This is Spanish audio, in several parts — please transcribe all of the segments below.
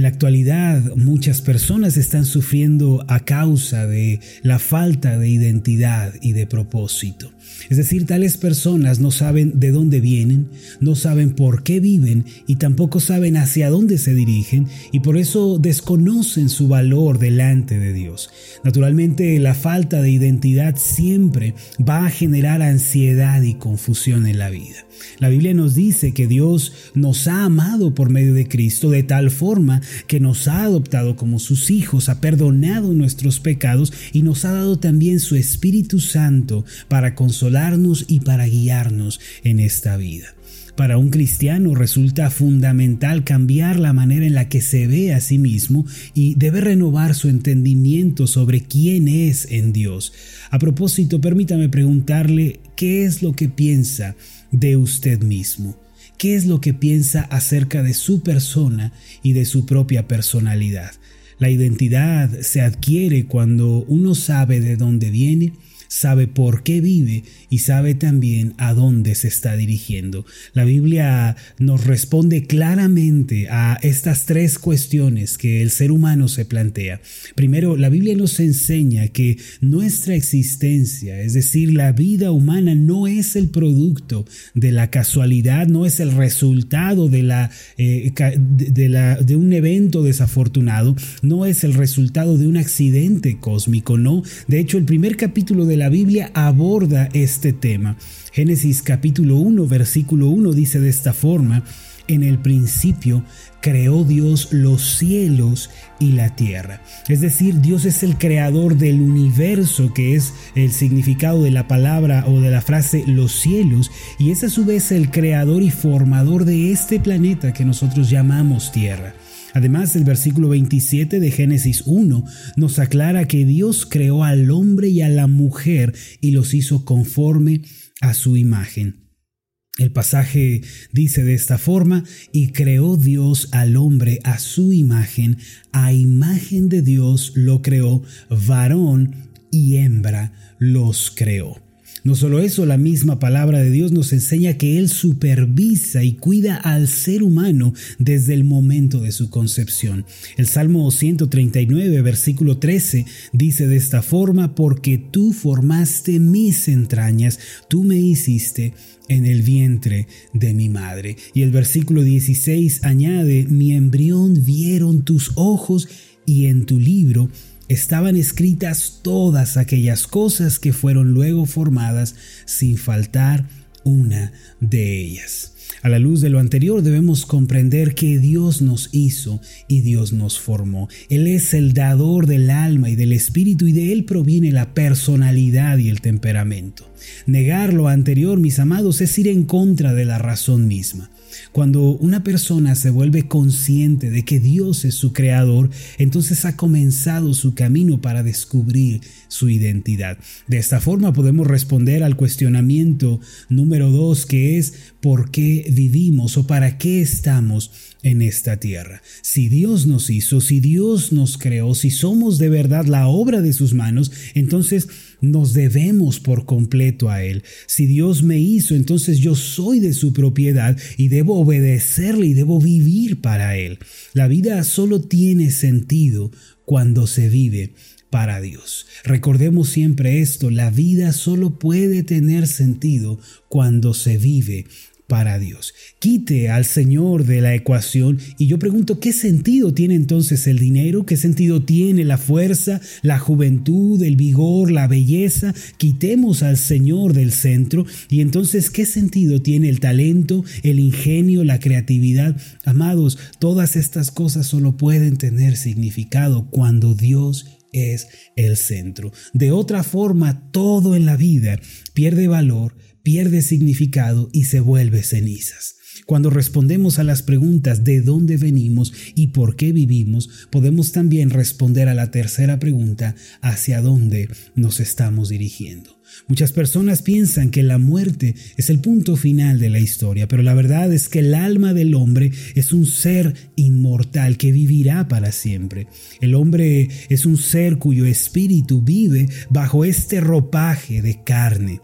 En la actualidad muchas personas están sufriendo a causa de la falta de identidad y de propósito. Es decir, tales personas no saben de dónde vienen, no saben por qué viven y tampoco saben hacia dónde se dirigen y por eso desconocen su valor delante de Dios. Naturalmente la falta de identidad siempre va a generar ansiedad y confusión en la vida. La Biblia nos dice que Dios nos ha amado por medio de Cristo de tal forma que nos ha adoptado como sus hijos, ha perdonado nuestros pecados y nos ha dado también su Espíritu Santo para consolarnos y para guiarnos en esta vida. Para un cristiano resulta fundamental cambiar la manera en la que se ve a sí mismo y debe renovar su entendimiento sobre quién es en Dios. A propósito, permítame preguntarle qué es lo que piensa de usted mismo. ¿Qué es lo que piensa acerca de su persona y de su propia personalidad? La identidad se adquiere cuando uno sabe de dónde viene, sabe por qué vive y sabe también a dónde se está dirigiendo. La Biblia nos responde claramente a estas tres cuestiones que el ser humano se plantea. Primero, la Biblia nos enseña que nuestra existencia, es decir, la vida humana, no es el producto de la casualidad, no es el resultado de, la, eh, de, un evento desafortunado, no es el resultado de un accidente cósmico, no. De hecho, el primer capítulo de la Biblia aborda este tema. Génesis capítulo 1, versículo 1 dice de esta forma, en el principio creó Dios los cielos y la tierra. Es decir, Dios es el creador del universo, que es el significado de la palabra o de la frase los cielos, y es a su vez el creador y formador de este planeta que nosotros llamamos tierra. Además, el versículo 27 de Génesis 1 nos aclara que Dios creó al hombre y a la mujer y los hizo conforme a su imagen. El pasaje dice de esta forma, y creó Dios al hombre a su imagen, a imagen de Dios lo creó, varón y hembra los creó. No solo eso, la misma palabra de Dios nos enseña que Él supervisa y cuida al ser humano desde el momento de su concepción. El Salmo 139, versículo 13, dice de esta forma, porque tú formaste mis entrañas, tú me hiciste en el vientre de mi madre. Y el versículo 16 añade, mi embrión vieron tus ojos y en tu libro estaban escritas todas aquellas cosas que fueron luego formadas sin faltar una de ellas. A la luz de lo anterior debemos comprender que Dios nos hizo y Dios nos formó. Él es el dador del alma y del espíritu y de Él proviene la personalidad y el temperamento. Negar lo anterior, mis amados, es ir en contra de la razón misma. Cuando una persona se vuelve consciente de que Dios es su creador, entonces ha comenzado su camino para descubrir su identidad. De esta forma podemos responder al cuestionamiento número dos, que es ¿por qué vivimos o para qué estamos en esta tierra? Si Dios nos hizo, si Dios nos creó, si somos de verdad la obra de sus manos, entonces nos debemos por completo a Él. Si Dios me hizo, entonces yo soy de su propiedad y debo obedecerle y debo vivir para Él. La vida solo tiene sentido cuando se vive para Dios. Recordemos siempre esto, la vida solo puede tener sentido cuando se vive para Dios. Quite al Señor de la ecuación y yo pregunto, ¿qué sentido tiene entonces el dinero? ¿Qué sentido tiene la fuerza, la juventud, el vigor, la belleza? Quitemos al Señor del centro y entonces, ¿qué sentido tiene el talento, el ingenio, la creatividad? Amados, todas estas cosas solo pueden tener significado cuando Dios es el centro. De otra forma, todo en la vida pierde valor, pierde significado y se vuelve cenizas. Cuando respondemos a las preguntas de dónde venimos y por qué vivimos, podemos también responder a la tercera pregunta, hacia dónde nos estamos dirigiendo. Muchas personas piensan que la muerte es el punto final de la historia, pero la verdad es que el alma del hombre es un ser inmortal que vivirá para siempre. El hombre es un ser cuyo espíritu vive bajo este ropaje de carne.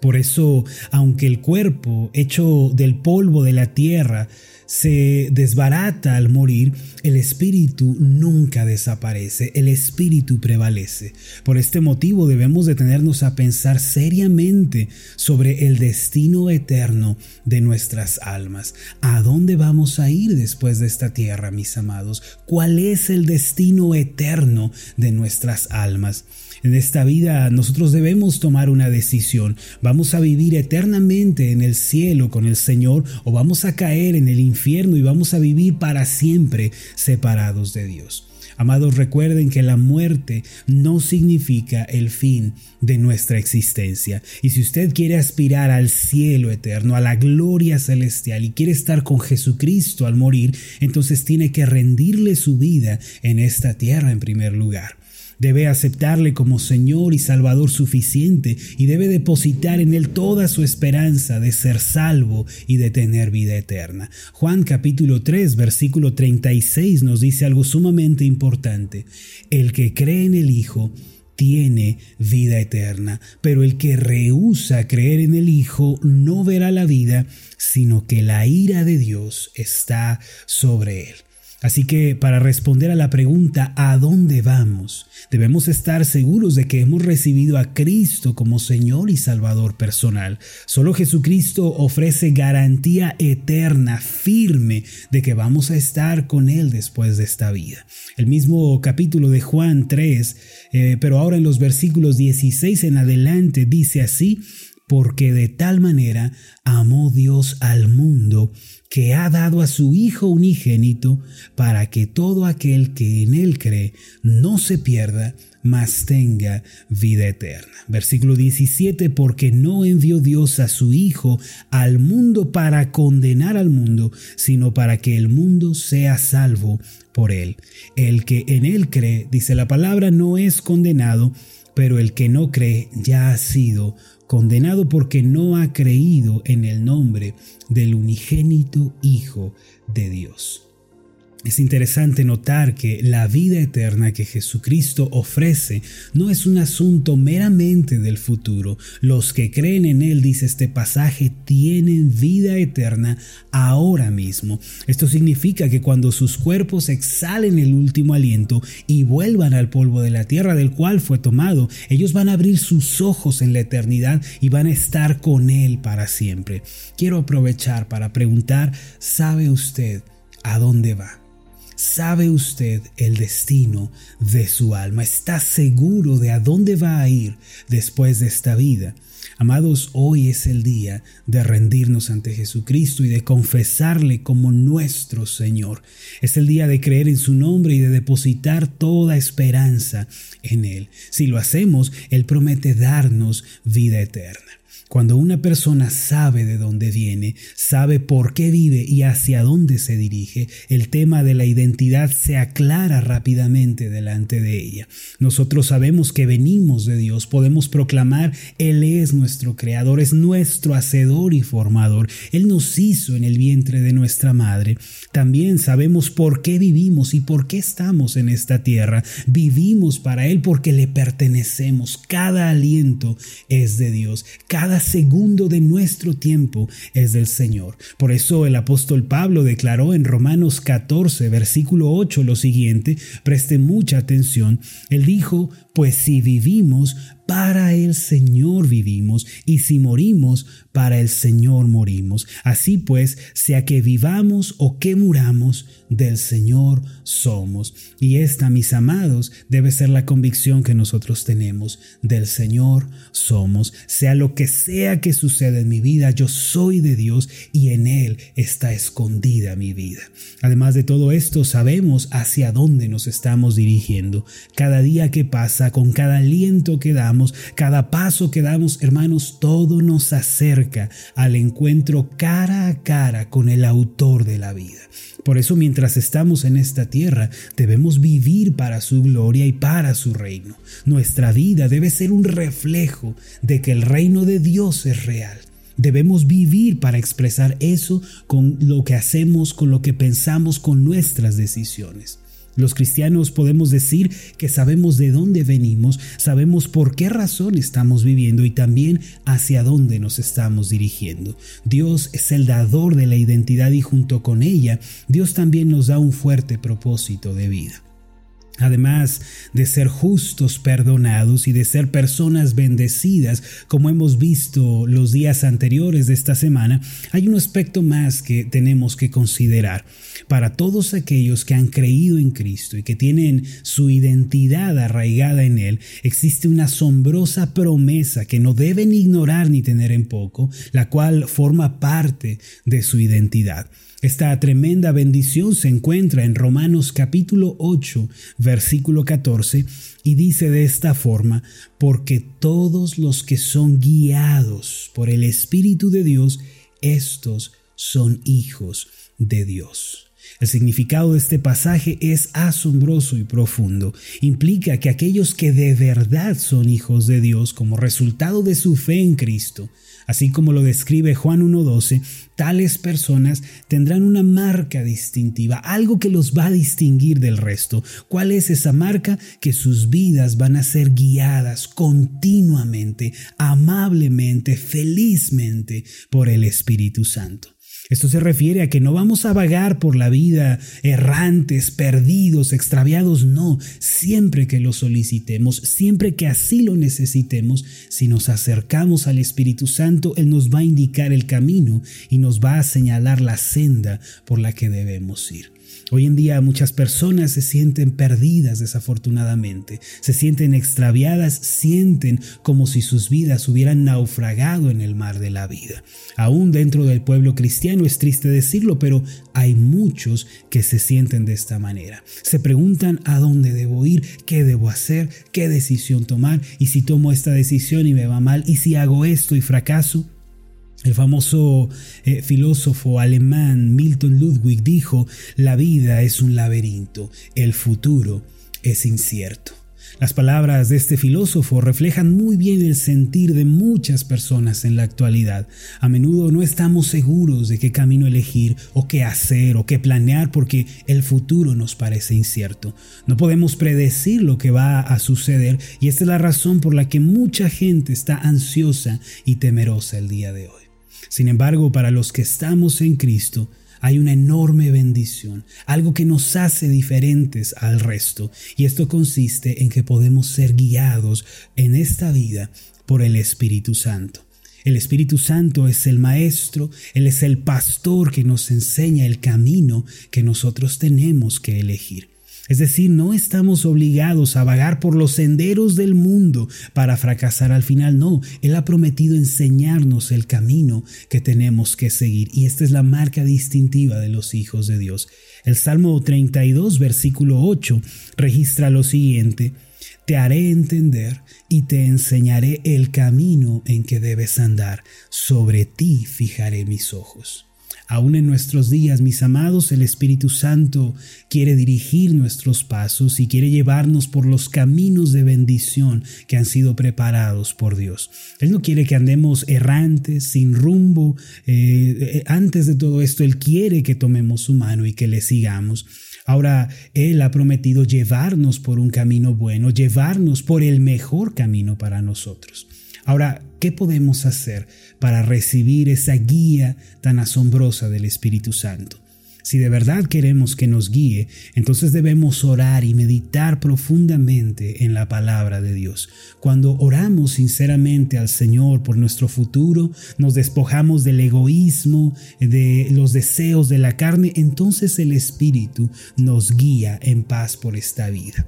Por eso, aunque el cuerpo hecho del polvo de la tierra se desbarata al morir, el espíritu nunca desaparece, el espíritu prevalece. Por este motivo debemos detenernos a pensar seriamente sobre el destino eterno de nuestras almas. ¿A dónde vamos a ir después de esta tierra, mis amados? ¿Cuál es el destino eterno de nuestras almas? En esta vida nosotros debemos tomar una decisión. ¿Vamos a vivir eternamente en el cielo con el Señor o vamos a caer en el infierno y vamos a vivir para siempre separados de Dios? Amados, recuerden que la muerte no significa el fin de nuestra existencia. Y si usted quiere aspirar al cielo eterno, a la gloria celestial y quiere estar con Jesucristo al morir, entonces tiene que rendirle su vida en esta tierra en primer lugar. Debe aceptarle como Señor y Salvador suficiente y debe depositar en Él toda su esperanza de ser salvo y de tener vida eterna. Juan capítulo 3 versículo 36 nos dice algo sumamente importante. El que cree en el Hijo tiene vida eterna, pero el que rehúsa creer en el Hijo no verá la vida, sino que la ira de Dios está sobre él. Así que para responder a la pregunta ¿a dónde vamos? Debemos estar seguros de que hemos recibido a Cristo como Señor y Salvador personal. Solo Jesucristo ofrece garantía eterna, firme, de que vamos a estar con Él después de esta vida. El mismo capítulo de Juan 3, eh, pero ahora en los versículos 16 en adelante dice así, porque de tal manera amó Dios al mundo que ha dado a su Hijo unigénito para que todo aquel que en Él cree no se pierda, mas tenga vida eterna. Versículo 17, porque no envió Dios a su Hijo al mundo para condenar al mundo, sino para que el mundo sea salvo por Él. El que en Él cree, dice la palabra, no es condenado, pero el que no cree ya ha sido condenado porque no ha creído en el nombre del unigénito Hijo de Dios. Es interesante notar que la vida eterna que Jesucristo ofrece no es un asunto meramente del futuro. Los que creen en Él, dice este pasaje, tienen vida eterna ahora mismo. Esto significa que cuando sus cuerpos exhalen el último aliento y vuelvan al polvo de la tierra del cual fue tomado, ellos van a abrir sus ojos en la eternidad y van a estar con Él para siempre. Quiero aprovechar para preguntar, ¿sabe usted a dónde va? ¿Sabe usted el destino de su alma? ¿Está seguro de a dónde va a ir después de esta vida? Amados, hoy es el día de rendirnos ante Jesucristo y de confesarle como nuestro Señor. Es el día de creer en su nombre y de depositar toda esperanza en Él. Si lo hacemos, Él promete darnos vida eterna. Cuando una persona sabe de dónde viene, sabe por qué vive y hacia dónde se dirige, el tema de la identidad se aclara rápidamente delante de ella. Nosotros sabemos que venimos de Dios, podemos proclamar, Él es nuestro creador, es nuestro hacedor y formador, Él nos hizo en el vientre de nuestra madre. También sabemos por qué vivimos y por qué estamos en esta tierra. Vivimos para Él porque le pertenecemos. Cada aliento es de Dios. Cada segundo de nuestro tiempo es del Señor. Por eso el apóstol Pablo declaró en Romanos 14, versículo 8 lo siguiente, preste mucha atención, él dijo, pues si vivimos, para el Señor vivimos, y si morimos, para el Señor morimos. Así pues, sea que vivamos o que muramos, del Señor somos. Y esta, mis amados, debe ser la convicción que nosotros tenemos. Del Señor somos. Sea lo que sea que suceda en mi vida, yo soy de Dios y en Él está escondida mi vida. Además de todo esto, sabemos hacia dónde nos estamos dirigiendo. Cada día que pasa, con cada aliento que damos, cada paso que damos, hermanos, todo nos acerca al encuentro cara a cara con el autor de la vida. Por eso mientras estamos en esta tierra debemos vivir para su gloria y para su reino. Nuestra vida debe ser un reflejo de que el reino de Dios es real. Debemos vivir para expresar eso con lo que hacemos, con lo que pensamos, con nuestras decisiones. Los cristianos podemos decir que sabemos de dónde venimos, sabemos por qué razón estamos viviendo y también hacia dónde nos estamos dirigiendo. Dios es el dador de la identidad y junto con ella, Dios también nos da un fuerte propósito de vida. Además de ser justos, perdonados y de ser personas bendecidas, como hemos visto los días anteriores de esta semana, hay un aspecto más que tenemos que considerar. Para todos aquellos que han creído en Cristo y que tienen su identidad arraigada en Él, existe una asombrosa promesa que no deben ignorar ni tener en poco, la cual forma parte de su identidad. Esta tremenda bendición se encuentra en Romanos capítulo 8, versículo 14, y dice de esta forma, porque todos los que son guiados por el Espíritu de Dios, estos son hijos de Dios. El significado de este pasaje es asombroso y profundo. Implica que aquellos que de verdad son hijos de Dios como resultado de su fe en Cristo, así como lo describe Juan 1.12, tales personas tendrán una marca distintiva, algo que los va a distinguir del resto. ¿Cuál es esa marca? Que sus vidas van a ser guiadas continuamente, amablemente, felizmente por el Espíritu Santo. Esto se refiere a que no vamos a vagar por la vida errantes, perdidos, extraviados, no, siempre que lo solicitemos, siempre que así lo necesitemos, si nos acercamos al Espíritu Santo, Él nos va a indicar el camino y nos va a señalar la senda por la que debemos ir. Hoy en día muchas personas se sienten perdidas desafortunadamente, se sienten extraviadas, sienten como si sus vidas hubieran naufragado en el mar de la vida. Aún dentro del pueblo cristiano es triste decirlo, pero hay muchos que se sienten de esta manera. Se preguntan a dónde debo ir, qué debo hacer, qué decisión tomar y si tomo esta decisión y me va mal y si hago esto y fracaso. El famoso eh, filósofo alemán Milton Ludwig dijo, la vida es un laberinto, el futuro es incierto. Las palabras de este filósofo reflejan muy bien el sentir de muchas personas en la actualidad. A menudo no estamos seguros de qué camino elegir o qué hacer o qué planear porque el futuro nos parece incierto. No podemos predecir lo que va a suceder y esta es la razón por la que mucha gente está ansiosa y temerosa el día de hoy. Sin embargo, para los que estamos en Cristo, hay una enorme bendición, algo que nos hace diferentes al resto, y esto consiste en que podemos ser guiados en esta vida por el Espíritu Santo. El Espíritu Santo es el Maestro, Él es el pastor que nos enseña el camino que nosotros tenemos que elegir. Es decir, no estamos obligados a vagar por los senderos del mundo para fracasar al final, no, Él ha prometido enseñarnos el camino que tenemos que seguir y esta es la marca distintiva de los hijos de Dios. El Salmo 32, versículo 8, registra lo siguiente, te haré entender y te enseñaré el camino en que debes andar, sobre ti fijaré mis ojos. Aún en nuestros días, mis amados, el Espíritu Santo quiere dirigir nuestros pasos y quiere llevarnos por los caminos de bendición que han sido preparados por Dios. Él no quiere que andemos errantes, sin rumbo. Eh, eh, antes de todo esto, Él quiere que tomemos su mano y que le sigamos. Ahora, Él ha prometido llevarnos por un camino bueno, llevarnos por el mejor camino para nosotros. Ahora, ¿qué podemos hacer para recibir esa guía tan asombrosa del Espíritu Santo? Si de verdad queremos que nos guíe, entonces debemos orar y meditar profundamente en la palabra de Dios. Cuando oramos sinceramente al Señor por nuestro futuro, nos despojamos del egoísmo, de los deseos de la carne, entonces el Espíritu nos guía en paz por esta vida.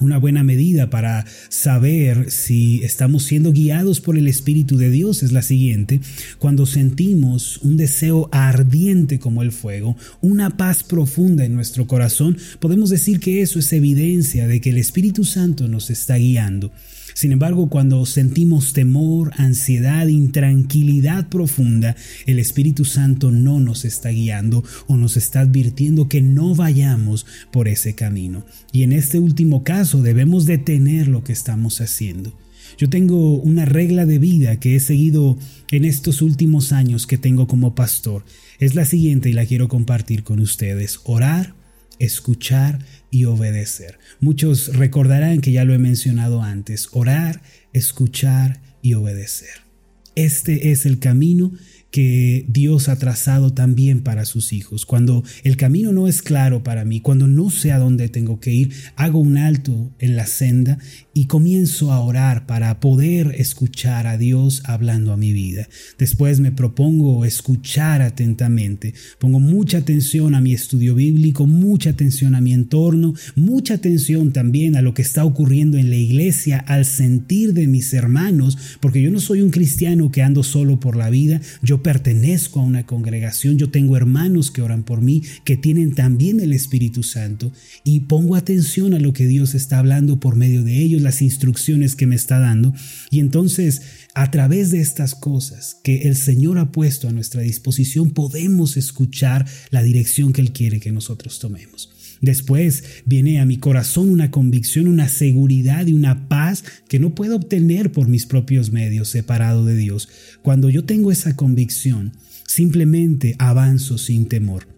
Una buena medida para saber si estamos siendo guiados por el Espíritu de Dios es la siguiente. Cuando sentimos un deseo ardiente como el fuego, una paz profunda en nuestro corazón, podemos decir que eso es evidencia de que el Espíritu Santo nos está guiando. Sin embargo, cuando sentimos temor, ansiedad, intranquilidad profunda, el Espíritu Santo no nos está guiando o nos está advirtiendo que no vayamos por ese camino. Y en este último caso debemos detener lo que estamos haciendo. Yo tengo una regla de vida que he seguido en estos últimos años que tengo como pastor. Es la siguiente y la quiero compartir con ustedes. Orar, escuchar y obedecer. Muchos recordarán que ya lo he mencionado antes, orar, escuchar y obedecer. Este es el camino que Dios ha trazado también para sus hijos. Cuando el camino no es claro para mí, cuando no sé a dónde tengo que ir, hago un alto en la senda y comienzo a orar para poder escuchar a Dios hablando a mi vida. Después me propongo escuchar atentamente. Pongo mucha atención a mi estudio bíblico, mucha atención a mi entorno, mucha atención también a lo que está ocurriendo en la iglesia, al sentir de mis hermanos, porque yo no soy un cristiano que ando solo por la vida, yo pertenezco a una congregación, yo tengo hermanos que oran por mí, que tienen también el Espíritu Santo, y pongo atención a lo que Dios está hablando por medio de ellos, las instrucciones que me está dando, y entonces a través de estas cosas que el Señor ha puesto a nuestra disposición, podemos escuchar la dirección que Él quiere que nosotros tomemos. Después viene a mi corazón una convicción, una seguridad y una paz que no puedo obtener por mis propios medios separado de Dios. Cuando yo tengo esa convicción, simplemente avanzo sin temor.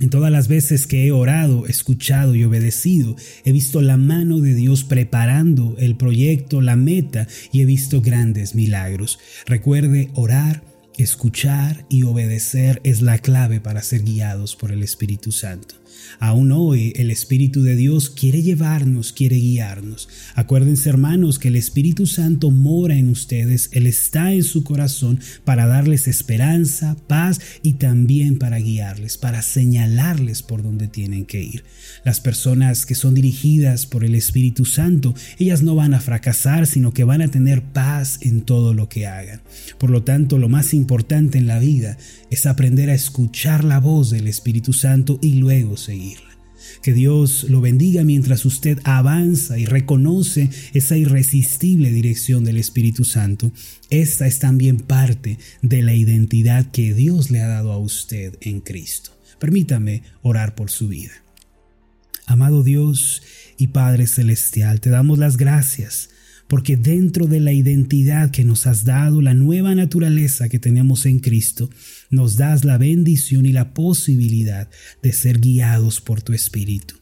En todas las veces que he orado, escuchado y obedecido, he visto la mano de Dios preparando el proyecto, la meta, y he visto grandes milagros. Recuerde, orar, escuchar y obedecer es la clave para ser guiados por el Espíritu Santo. Aún hoy el Espíritu de Dios quiere llevarnos, quiere guiarnos. Acuérdense hermanos que el Espíritu Santo mora en ustedes, Él está en su corazón para darles esperanza, paz y también para guiarles, para señalarles por dónde tienen que ir. Las personas que son dirigidas por el Espíritu Santo, ellas no van a fracasar, sino que van a tener paz en todo lo que hagan. Por lo tanto, lo más importante en la vida es aprender a escuchar la voz del Espíritu Santo y luego Que Dios lo bendiga mientras usted avanza y reconoce esa irresistible dirección del Espíritu Santo. Esta es también parte de la identidad que Dios le ha dado a usted en Cristo. Permítame orar por su vida. Amado Dios y Padre Celestial, te damos las gracias porque dentro de la identidad que nos has dado, la nueva naturaleza que tenemos en Cristo, nos das la bendición y la posibilidad de ser guiados por tu Espíritu.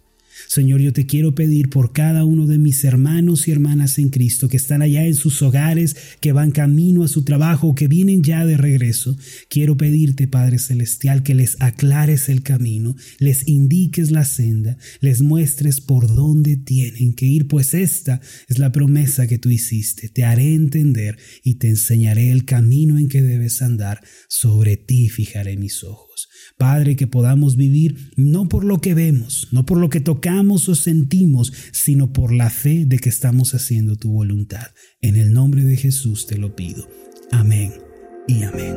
Señor, yo te quiero pedir por cada uno de mis hermanos y hermanas en Cristo que están allá en sus hogares, que van camino a su trabajo, que vienen ya de regreso. Quiero pedirte, Padre Celestial, que les aclares el camino, les indiques la senda, les muestres por dónde tienen que ir, pues esta es la promesa que tú hiciste. Te haré entender y te enseñaré el camino en que debes andar. Sobre ti fijaré mis ojos. Padre, que podamos vivir no por lo que vemos, no por lo que tocamos o sentimos, sino por la fe de que estamos haciendo tu voluntad. En el nombre de Jesús te lo pido. Amén y amén.